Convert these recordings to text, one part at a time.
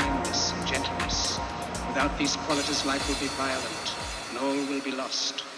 kindness and gentleness. Without these qualities, life will be violent and all will be lost.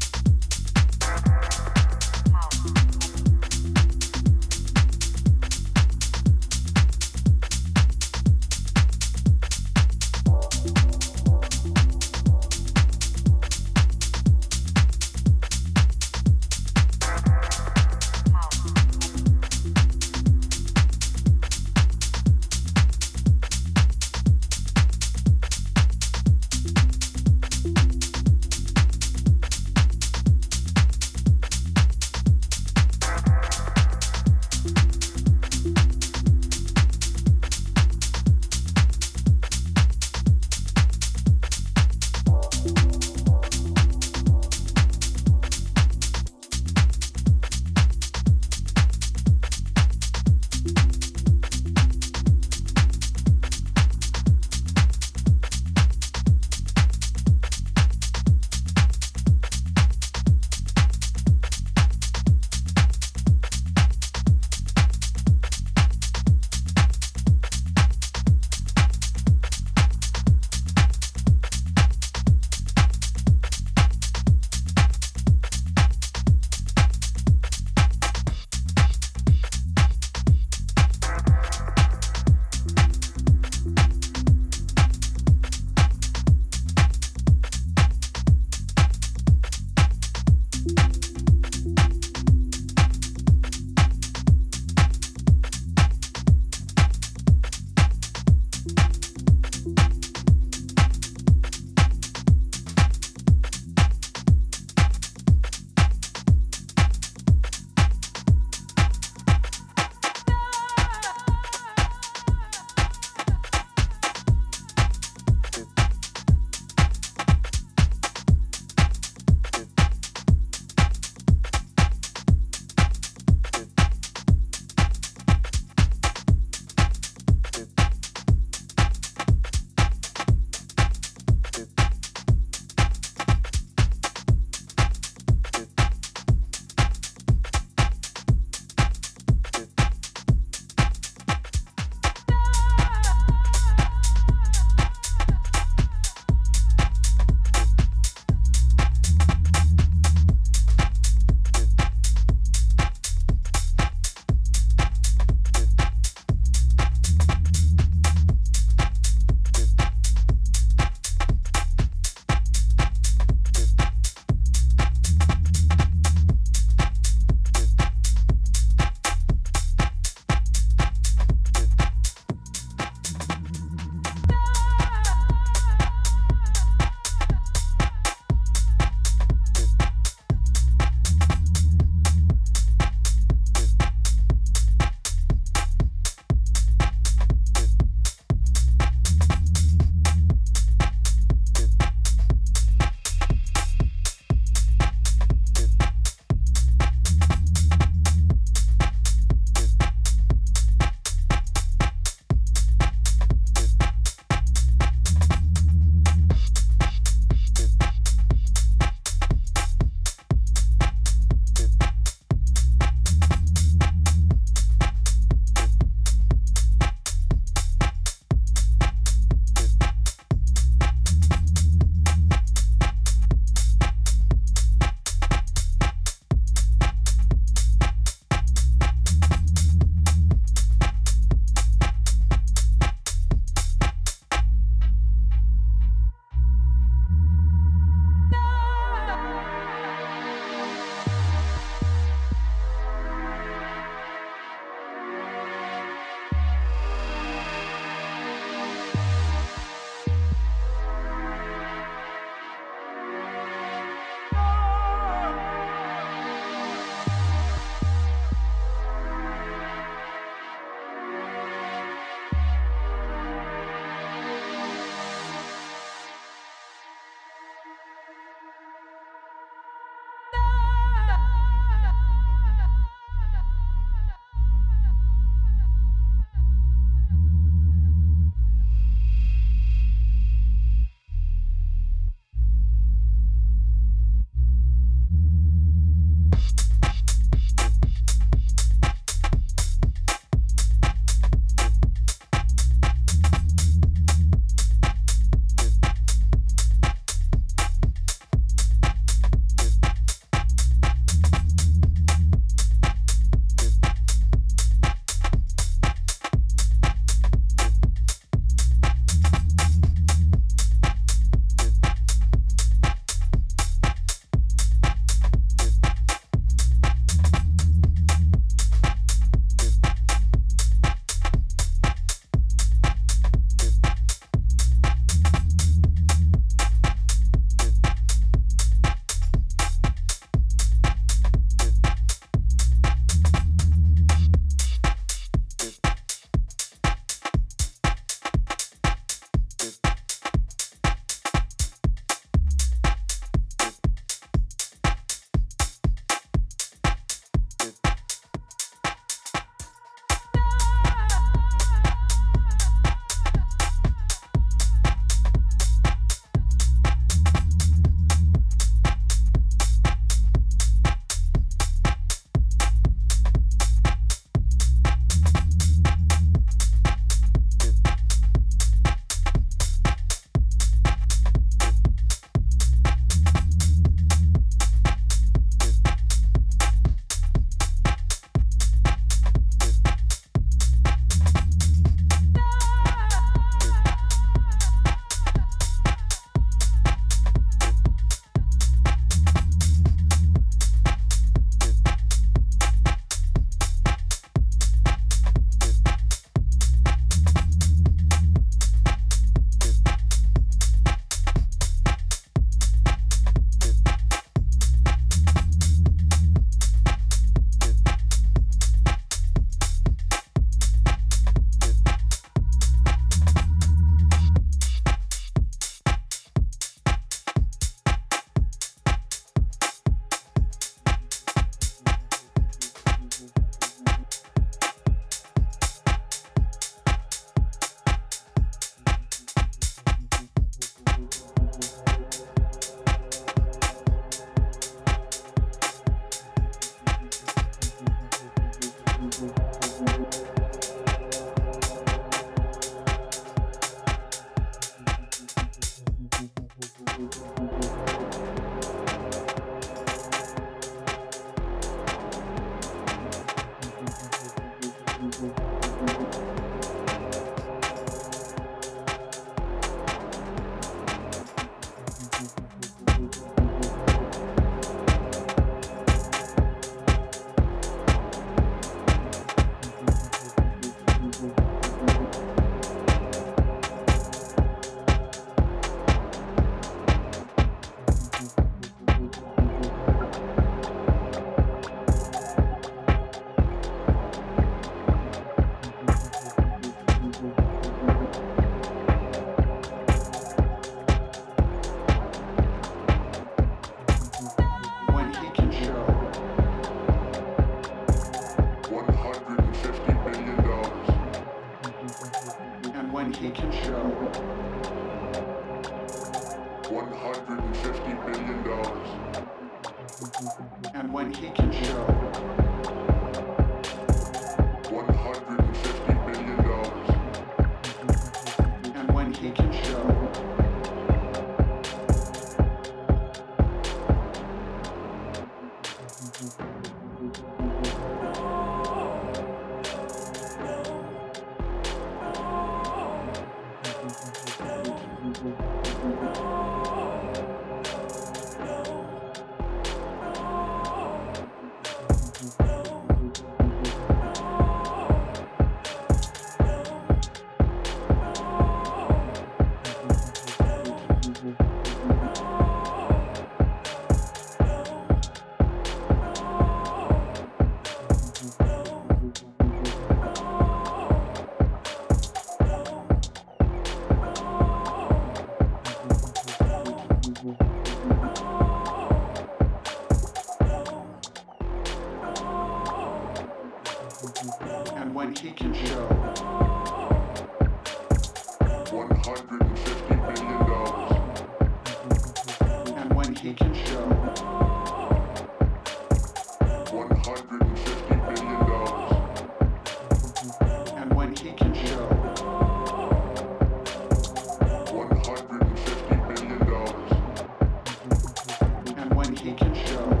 Contagion Show.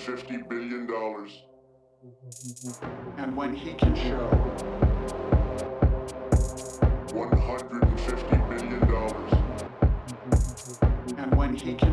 $150 billion. And when he can show $150 billion. And when he can